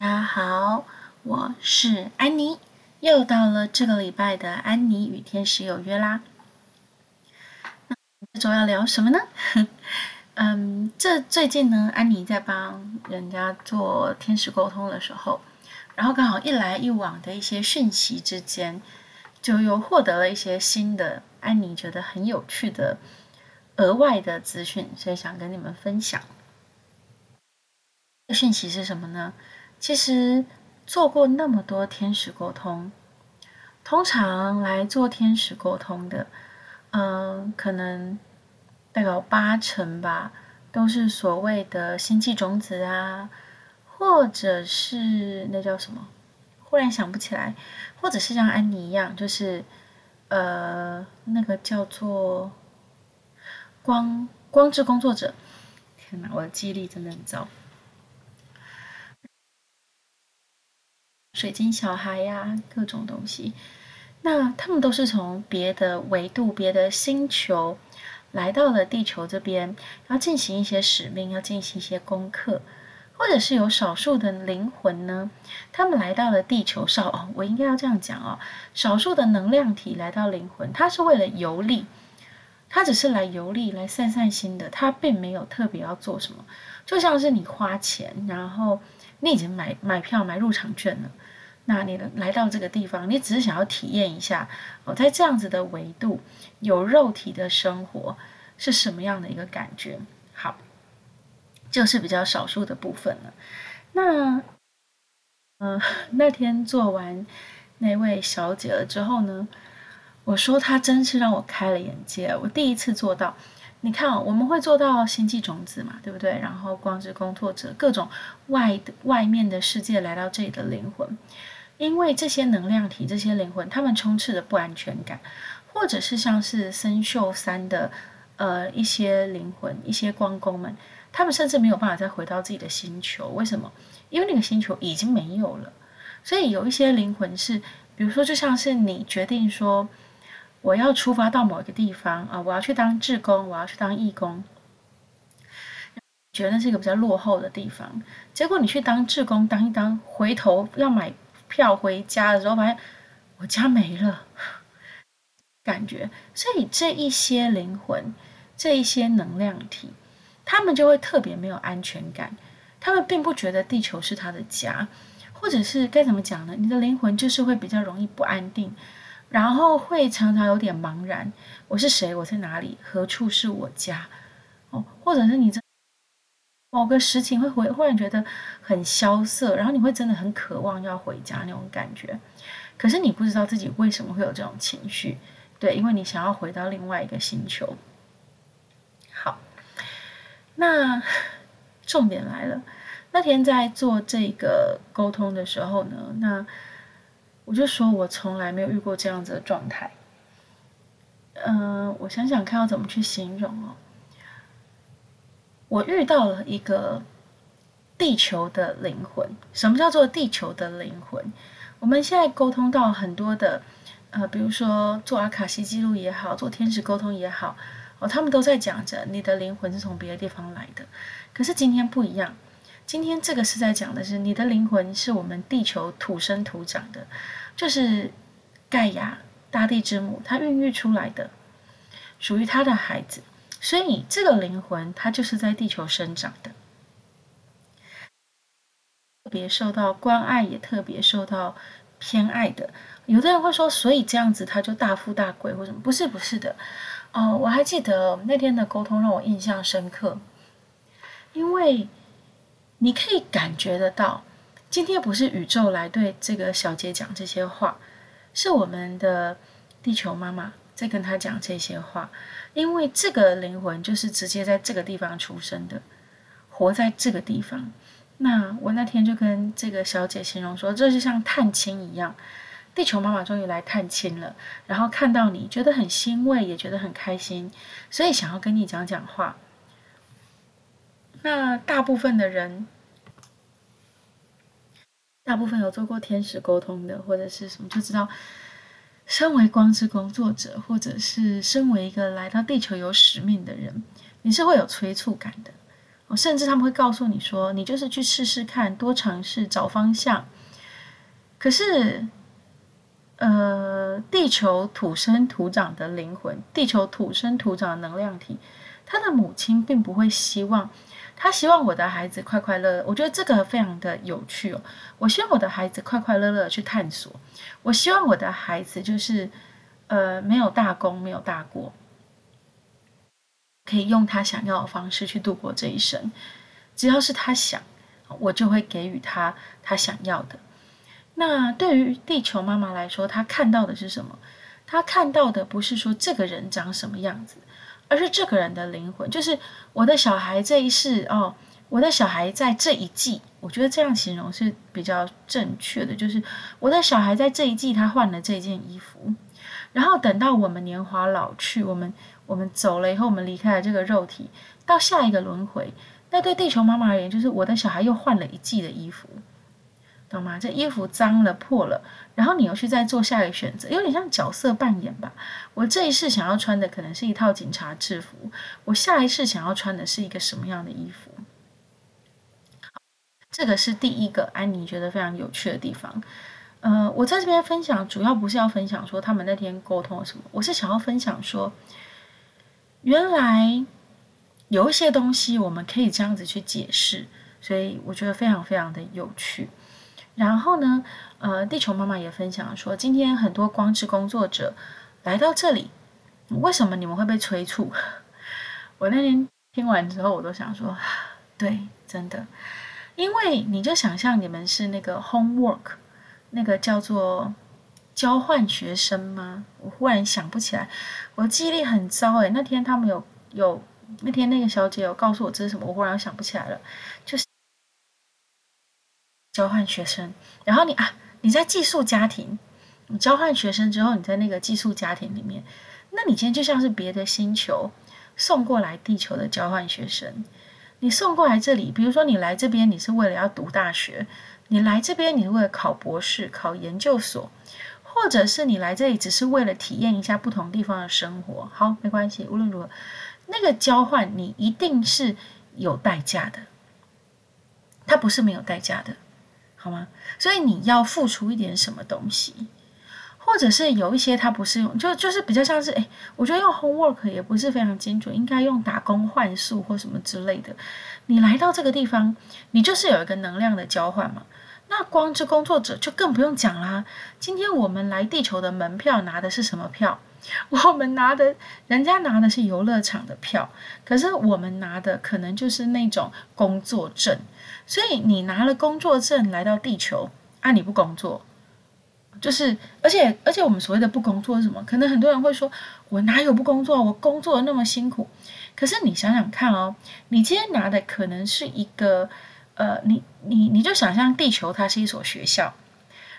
大家好，我是安妮，又到了这个礼拜的安妮与天使有约啦。那这周要聊什么呢？嗯，这最近呢，安妮在帮人家做天使沟通的时候，然后刚好一来一往的一些讯息之间，就又获得了一些新的安妮觉得很有趣的额外的资讯，所以想跟你们分享。讯息是什么呢？其实做过那么多天使沟通，通常来做天使沟通的，嗯，可能大概八成吧，都是所谓的星际种子啊，或者是那叫什么？忽然想不起来，或者是像安妮一样，就是呃，那个叫做光光之工作者。天哪，我的记忆力真的很糟。水晶小孩呀、各种东西，那他们都是从别的维度、别的星球来到了地球这边，要进行一些使命，要进行一些功课，或者是有少数的灵魂呢，他们来到了地球上哦，我应该要这样讲哦，少数的能量体来到灵魂，他是为了游历，他只是来游历、来散散心的，他并没有特别要做什么，就像是你花钱，然后你已经买买票、买入场券了。那你来到这个地方，你只是想要体验一下哦，在这样子的维度有肉体的生活是什么样的一个感觉？好，就是比较少数的部分了。那，嗯、那天做完那位小姐了之后呢，我说她真是让我开了眼界。我第一次做到，你看，我们会做到星际种子嘛，对不对？然后光之工作者，各种外外面的世界来到这里的灵魂。因为这些能量体、这些灵魂，他们充斥着不安全感，或者是像是参宿三的呃一些灵魂、一些光攻们，他们甚至没有办法再回到自己的星球。为什么？因为那个星球已经没有了。所以有一些灵魂是，比如说，就像是你决定说，我要出发到某一个地方啊，我要去当志工，我要去当义工，觉得那是一个比较落后的地方。结果你去当志工，当一当，回头要买。票回家的时候，发现我家没了，感觉。所以这一些灵魂，这一些能量体，他们就会特别没有安全感。他们并不觉得地球是他的家，或者是该怎么讲呢？你的灵魂就是会比较容易不安定，然后会常常有点茫然。我是谁？我在哪里？何处是我家？哦，或者是你这。某个事情会回，忽然觉得很萧瑟，然后你会真的很渴望要回家那种感觉，可是你不知道自己为什么会有这种情绪，对，因为你想要回到另外一个星球。好，那重点来了，那天在做这个沟通的时候呢，那我就说我从来没有遇过这样子的状态。嗯、我想想看要怎么去形容哦。我遇到了一个地球的灵魂。什么叫做地球的灵魂？我们现在沟通到很多的，呃，比如说做阿卡西记录也好，做天使沟通也好，哦，他们都在讲着你的灵魂是从别的地方来的。可是今天不一样，今天这个是在讲的是你的灵魂是我们地球土生土长的，就是盖亚大地之母，它孕育出来的，属于它的孩子。所以，这个灵魂它就是在地球生长的，特别受到关爱，也特别受到偏爱的。有的人会说，所以这样子他就大富大贵或什么？不是，不是的。哦，我还记得那天的沟通让我印象深刻，因为你可以感觉得到，今天不是宇宙来对这个小姐讲这些话，是我们的地球妈妈在跟他讲这些话。因为这个灵魂就是直接在这个地方出生的，活在这个地方。那我那天就跟这个小姐形容说，这就像探亲一样，地球妈妈终于来探亲了，然后看到你觉得很欣慰，也觉得很开心，所以想要跟你讲讲话。那大部分的人，大部分有做过天使沟通的，或者是什么，就知道。身为光之工作者，或者是身为一个来到地球有使命的人，你是会有催促感的甚至他们会告诉你说，你就是去试试看，多尝试找方向。可是，呃，地球土生土长的灵魂，地球土生土长的能量体，他的母亲并不会希望，他希望我的孩子快快乐乐。我觉得这个非常的有趣哦。我希望我的孩子快快乐乐去探索，我希望我的孩子就是，呃，没有大功，没有大过。可以用他想要的方式去度过这一生，只要是他想，我就会给予他他想要的。那对于地球妈妈来说，她看到的是什么？她看到的不是说这个人长什么样子，而是这个人的灵魂。就是我的小孩这一世哦，我的小孩在这一季，我觉得这样形容是比较正确的。就是我的小孩在这一季，他换了这件衣服，然后等到我们年华老去，我们。我们走了以后，我们离开了这个肉体，到下一个轮回。那对地球妈妈而言，就是我的小孩又换了一季的衣服，懂吗？这衣服脏了、破了，然后你又去再做下一个选择，有点像角色扮演吧。我这一世想要穿的可能是一套警察制服，我下一世想要穿的是一个什么样的衣服？这个是第一个安妮觉得非常有趣的地方。呃，我在这边分享，主要不是要分享说他们那天沟通了什么，我是想要分享说。原来有一些东西我们可以这样子去解释，所以我觉得非常非常的有趣。然后呢，呃，地球妈妈也分享说，今天很多光之工作者来到这里，为什么你们会被催促？我那天听完之后，我都想说，对，真的，因为你就想象你们是那个 homework，那个叫做。交换学生吗？我忽然想不起来，我记忆力很糟诶，那天他们有有，那天那个小姐有告诉我这是什么，我忽然想不起来了。就是交换学生，然后你啊，你在寄宿家庭，你交换学生之后，你在那个寄宿家庭里面，那你今天就像是别的星球送过来地球的交换学生，你送过来这里，比如说你来这边，你是为了要读大学，你来这边你为了考博士、考研究所。或者是你来这里只是为了体验一下不同地方的生活，好，没关系。无论如何，那个交换你一定是有代价的，它不是没有代价的，好吗？所以你要付出一点什么东西，或者是有一些它不是用，就就是比较像是，诶，我觉得用 homework 也不是非常精准，应该用打工换宿或什么之类的。你来到这个地方，你就是有一个能量的交换嘛。那光之工作者就更不用讲啦。今天我们来地球的门票拿的是什么票？我们拿的，人家拿的是游乐场的票，可是我们拿的可能就是那种工作证。所以你拿了工作证来到地球，啊，你不工作，就是，而且而且我们所谓的不工作是什么？可能很多人会说，我哪有不工作？我工作那么辛苦。可是你想想看哦，你今天拿的可能是一个。呃，你你你就想象地球它是一所学校，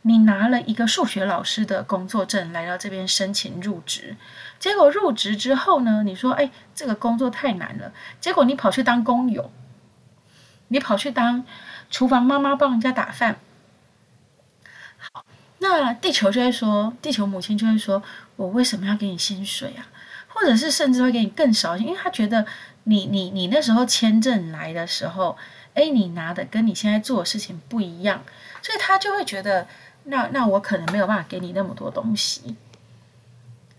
你拿了一个数学老师的工作证来到这边申请入职，结果入职之后呢，你说，哎，这个工作太难了，结果你跑去当工友，你跑去当厨房妈妈帮人家打饭，好，那地球就会说，地球母亲就会说，我为什么要给你薪水啊？或者是甚至会给你更少，因为他觉得你你你那时候签证来的时候。哎，你拿的跟你现在做的事情不一样，所以他就会觉得，那那我可能没有办法给你那么多东西。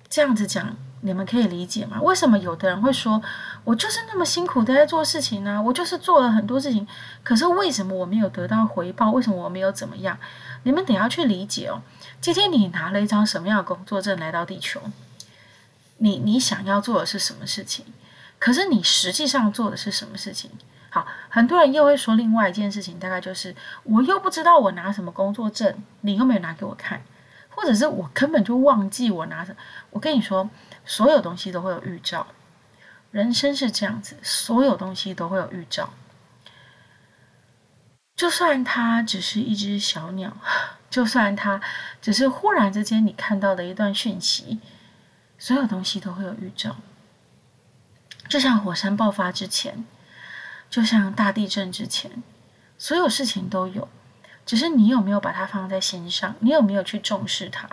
这样子讲，你们可以理解吗？为什么有的人会说，我就是那么辛苦的在做事情呢？我就是做了很多事情，可是为什么我没有得到回报？为什么我没有怎么样？你们得要去理解哦。今天你拿了一张什么样的工作证来到地球？你你想要做的是什么事情？可是你实际上做的是什么事情？好，很多人又会说另外一件事情，大概就是我又不知道我拿什么工作证，你又没有拿给我看，或者是我根本就忘记我拿什。我跟你说，所有东西都会有预兆，人生是这样子，所有东西都会有预兆。就算它只是一只小鸟，就算它只是忽然之间你看到的一段讯息，所有东西都会有预兆。就像火山爆发之前。就像大地震之前，所有事情都有，只是你有没有把它放在心上？你有没有去重视它？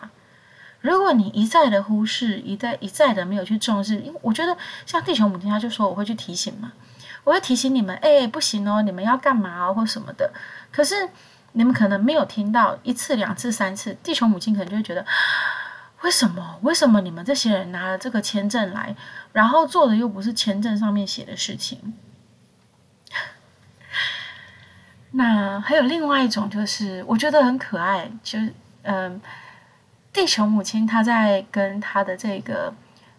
如果你一再的忽视，一再一再的没有去重视，因为我觉得像地球母亲，她就说我会去提醒嘛，我会提醒你们，哎，不行哦，你们要干嘛，或什么的。可是你们可能没有听到一次、两次、三次，地球母亲可能就会觉得，为什么？为什么你们这些人拿了这个签证来，然后做的又不是签证上面写的事情？那还有另外一种，就是我觉得很可爱，就是嗯，地球母亲她在跟她的这个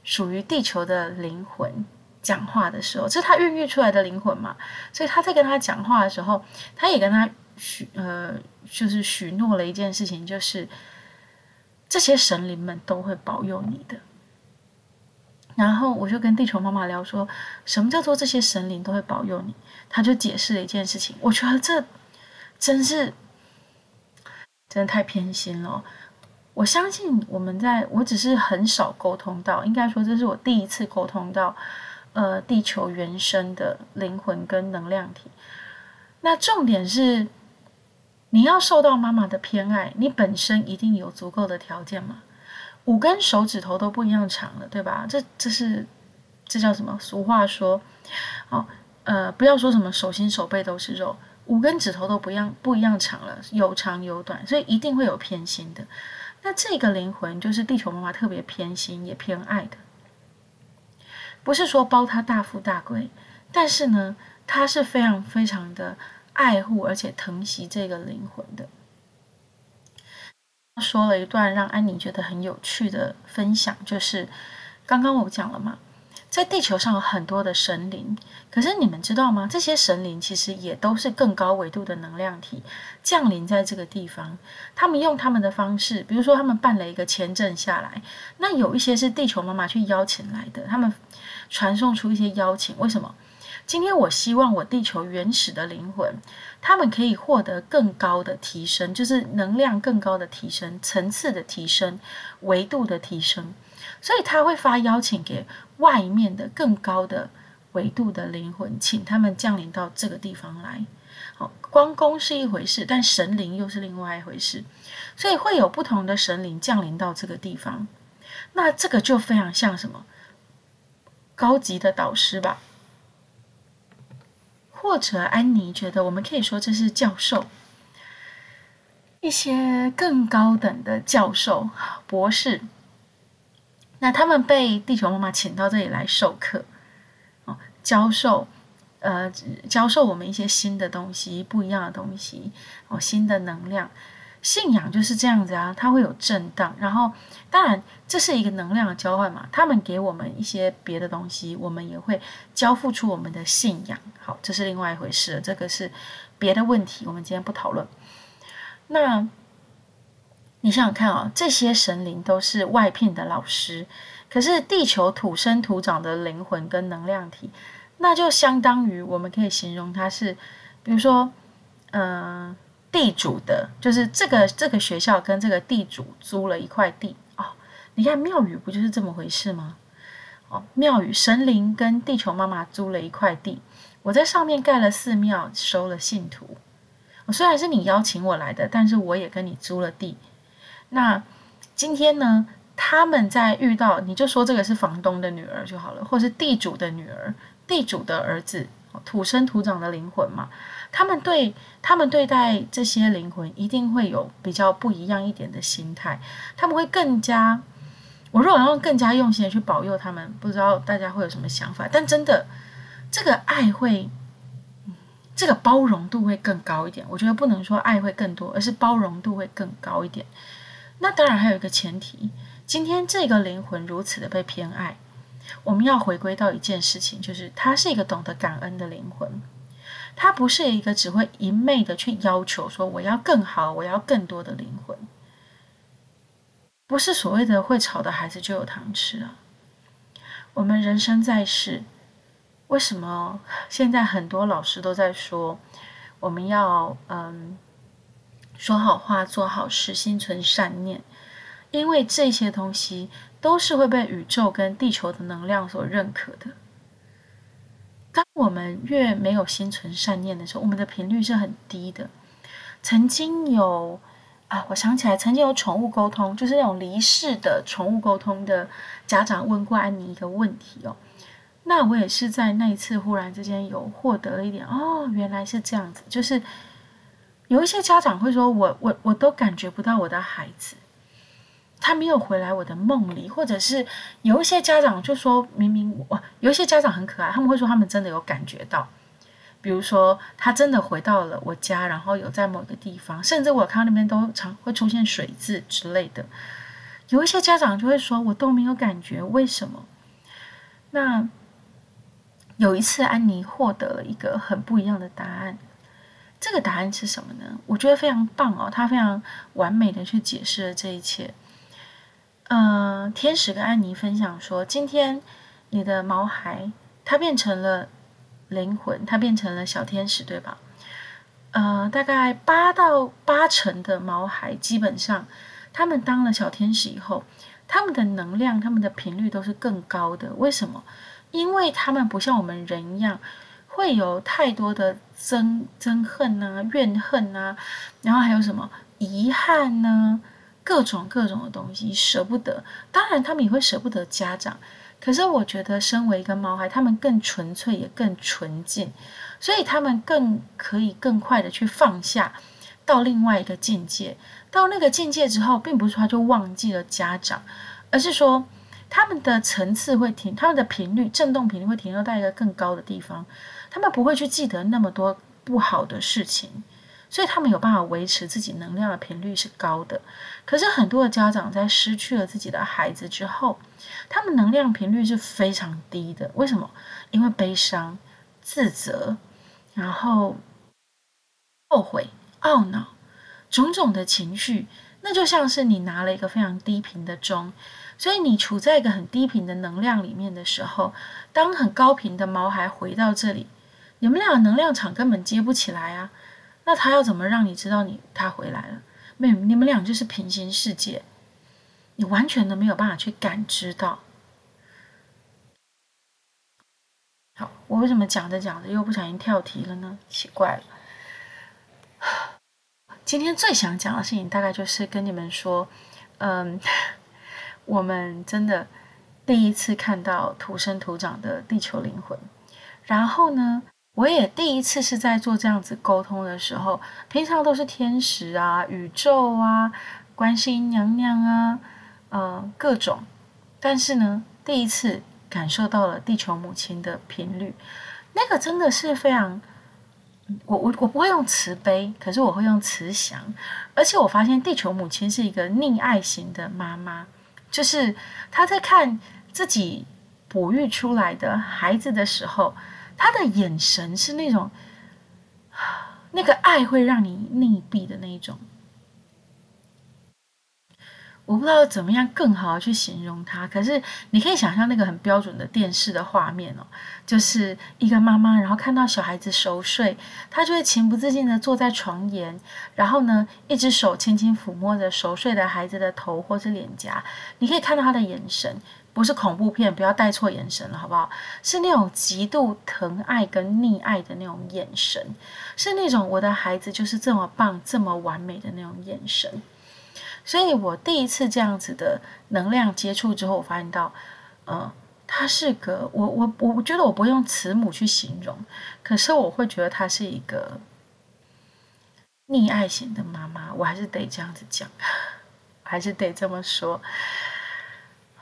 属于地球的灵魂讲话的时候，这是她孕育出来的灵魂嘛，所以她在跟她讲话的时候，她也跟她许呃，就是许诺了一件事情，就是这些神灵们都会保佑你的。然后我就跟地球妈妈聊说，什么叫做这些神灵都会保佑你？他就解释了一件事情，我觉得这真是真的太偏心了。我相信我们在，我只是很少沟通到，应该说这是我第一次沟通到，呃，地球原生的灵魂跟能量体。那重点是，你要受到妈妈的偏爱，你本身一定有足够的条件嘛。五根手指头都不一样长了，对吧？这这是这叫什么？俗话说，哦，呃，不要说什么手心手背都是肉，五根指头都不一样不一样长了，有长有短，所以一定会有偏心的。那这个灵魂就是地球妈妈特别偏心也偏爱的，不是说包他大富大贵，但是呢，他是非常非常的爱护而且疼惜这个灵魂的。说了一段让安妮觉得很有趣的分享，就是刚刚我讲了嘛，在地球上有很多的神灵，可是你们知道吗？这些神灵其实也都是更高维度的能量体降临在这个地方。他们用他们的方式，比如说他们办了一个签证下来，那有一些是地球妈妈去邀请来的，他们传送出一些邀请，为什么？今天我希望我地球原始的灵魂，他们可以获得更高的提升，就是能量更高的提升、层次的提升、维度的提升，所以他会发邀请给外面的更高的维度的灵魂，请他们降临到这个地方来。好，光宫是一回事，但神灵又是另外一回事，所以会有不同的神灵降临到这个地方。那这个就非常像什么？高级的导师吧。或者安妮觉得，我们可以说这是教授，一些更高等的教授、博士。那他们被地球妈妈请到这里来授课，哦，教授，呃，教授我们一些新的东西、不一样的东西，哦，新的能量。信仰就是这样子啊，它会有震荡，然后当然这是一个能量的交换嘛。他们给我们一些别的东西，我们也会交付出我们的信仰。好，这是另外一回事了，这个是别的问题，我们今天不讨论。那你想想看啊、这些神灵都是外聘的老师，可是地球土生土长的灵魂跟能量体，那就相当于我们可以形容它是，比如说，嗯、地主的，就是这个这个学校跟这个地主租了一块地哦。你看庙宇不就是这么回事吗？哦，庙宇神灵跟地球妈妈租了一块地，我在上面盖了寺庙，收了信徒。我虽然是你邀请我来的，但是我也跟你租了地。那今天呢，他们在遇到，你就说这个是房东的女儿就好了，或是地主的女儿，地主的儿子，土生土长的灵魂嘛。他们对他们对待这些灵魂一定会有比较不一样一点的心态，他们会更加，我如果要更加用心的去保佑他们，不知道大家会有什么想法？但真的，这个爱会，这个包容度会更高一点。我觉得不能说爱会更多，而是包容度会更高一点。那当然还有一个前提，今天这个灵魂如此的被偏爱，我们要回归到一件事情，就是他是一个懂得感恩的灵魂。他不是一个只会一昧的去要求说我要更好，我要更多的灵魂，不是所谓的会吵的孩子就有糖吃啊。我们人生在世，为什么现在很多老师都在说我们要嗯说好话、做好事、心存善念？因为这些东西都是会被宇宙跟地球的能量所认可的。当我们越没有心存善念的时候，我们的频率是很低的。曾经有啊，我想起来，曾经有宠物沟通，就是那种离世的宠物沟通的家长问过安妮一个问题哦。那我也是在那一次忽然之间有获得了一点哦，原来是这样子。就是有一些家长会说我我我都感觉不到我的孩子，他没有回来我的梦里，或者是有一些家长就说明明我有一些家长很可爱，他们会说他们真的有感觉到，比如说他真的回到了我家，然后有在某个地方，甚至我看到那边都常会出现水渍之类的。有一些家长就会说我都没有感觉，为什么？那。有一次，安妮获得了一个很不一样的答案。这个答案是什么呢？我觉得非常棒哦，她非常完美的去解释了这一切。嗯、呃，天使跟安妮分享说，今天你的毛孩他变成了灵魂，他变成了小天使，对吧？呃，大概八到八成的毛孩，基本上他们当了小天使以后，他们的能量、他们的频率都是更高的。为什么？因为他们不像我们人一样，会有太多的憎憎恨啊、怨恨啊，然后还有什么遗憾呢？各种各种的东西舍不得。当然，他们也会舍不得家长。可是，我觉得身为一个猫孩，他们更纯粹，也更纯净，所以他们更可以更快的去放下，到另外一个境界。到那个境界之后，并不是说他就忘记了家长，而是说。他们的层次会停，他们的频率、振动频率会停留在一个更高的地方，他们不会去记得那么多不好的事情，所以他们有办法维持自己能量的频率是高的。可是很多的家长在失去了自己的孩子之后，他们能量频率是非常低的。为什么？因为悲伤、自责，然后后悔、懊恼，种种的情绪，那就像是你拿了一个非常低频的钟。所以你处在一个很低频的能量里面的时候，当很高频的毛孩回到这里，你们俩能量场根本接不起来啊！那他要怎么让你知道你他回来了？没，你们俩就是平行世界，你完全都没有办法去感知到。好，我为什么讲着讲着又不小心跳题了呢？奇怪了。今天最想讲的事情，大概就是跟你们说，嗯。我们真的第一次看到土生土长的地球灵魂，然后呢，我也第一次是在做这样子沟通的时候，平常都是天使啊、宇宙啊、观世音娘娘啊，呃，各种，但是呢，第一次感受到了地球母亲的频率，那个真的是非常，我我我不会用慈悲，可是我会用慈祥，而且我发现地球母亲是一个溺爱型的妈妈。就是她在看自己哺育出来的孩子的时候，他的眼神是那种，那个爱会让你溺毙的那一种。我不知道怎么样更好的去形容他，可是你可以想象那个很标准的电视的画面哦，就是一个妈妈，然后看到小孩子熟睡，她就会情不自禁的坐在床沿，然后呢，一只手轻轻抚摸着熟睡的孩子的头或是脸颊，你可以看到他的眼神，不是恐怖片，不要带错眼神了，好不好？是那种极度疼爱跟溺爱的那种眼神，是那种我的孩子就是这么棒、这么完美的那种眼神。所以我第一次这样子的能量接触之后，我发现到，呃，他是个我我我觉得我不用慈母去形容，可是我会觉得他是一个溺爱型的妈妈，我还是得这样子讲，还是得这么说。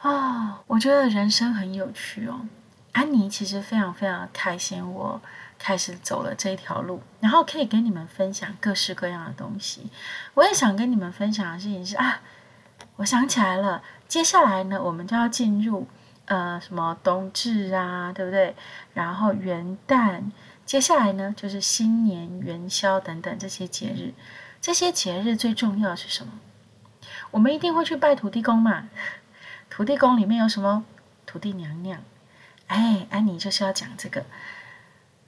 啊、我觉得人生很有趣哦。安妮其实非常非常开心，我。开始走了这条路，然后可以跟你们分享各式各样的东西。我也想跟你们分享的事情是啊，我想起来了，接下来呢，我们就要进入呃什么冬至啊，对不对？然后元旦，接下来呢就是新年元宵等等这些节日。这些节日最重要的是什么？我们一定会去拜土地公嘛。土地公里面有什么？土地娘娘。哎，安妮就是要讲这个。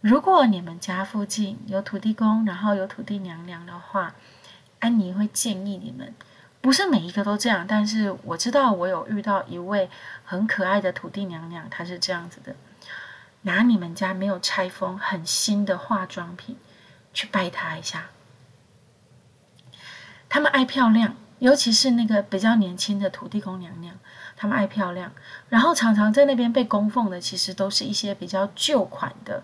如果你们家附近有土地公，然后有土地娘娘的话，安妮会建议你们，不是每一个都这样，但是我知道我有遇到一位很可爱的土地娘娘，她是这样子的：拿你们家没有拆封、很新的化妆品去拜她一下。他们爱漂亮，尤其是那个比较年轻的土地公娘娘，他们爱漂亮，然后常常在那边被供奉的，其实都是一些比较旧款的，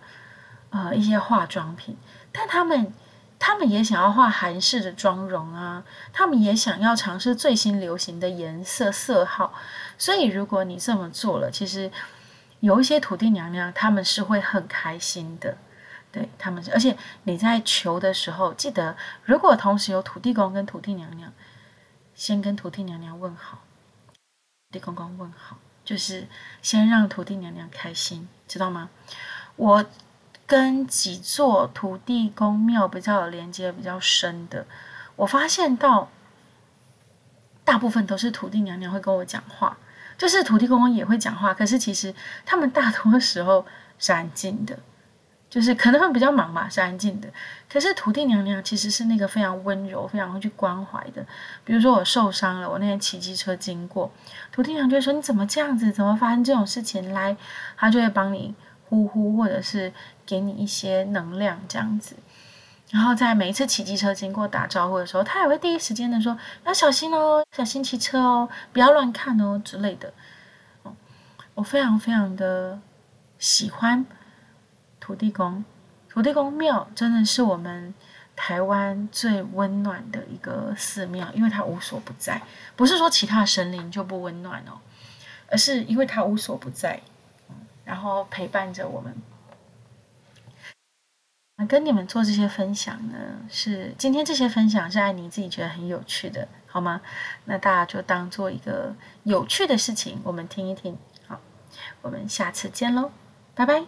呃，一些化妆品。但他们，他们也想要画韩式的妆容啊，他们也想要尝试最新流行的颜色色号。所以，如果你这么做了，其实有一些土地娘娘，他们是会很开心的。对他们，而且你在求的时候，记得如果同时有土地公跟土地娘娘。先跟土地娘娘问好，地公公问好，就是先让土地娘娘开心，知道吗？我跟几座土地公庙比较有连接比较深的，我发现到大部分都是土地娘娘会跟我讲话，就是土地公公也会讲话，可是其实他们大多时候是安静的。就是可能会比较忙嘛，是安静的。可是土地娘娘其实是那个非常温柔、非常会去关怀的。比如说我受伤了，我那天骑机车经过，土地娘就会说：“你怎么这样子？怎么发生这种事情？”来，她就会帮你呼呼，或者是给你一些能量这样子。然后在每一次骑机车经过打招呼的时候，她也会第一时间的说：“要小心哦，小心骑车哦，不要乱看哦之类的。”我非常非常的喜欢。土地公，土地公庙真的是我们台湾最温暖的一个寺庙，因为它无所不在。不是说其他神灵就不温暖哦，而是因为它无所不在，然后陪伴着我们。那跟你们做这些分享呢，是今天这些分享是爱妮自己觉得很有趣的，好吗？那大家就当做一个有趣的事情，我们听一听。好，我们下次见喽，拜拜。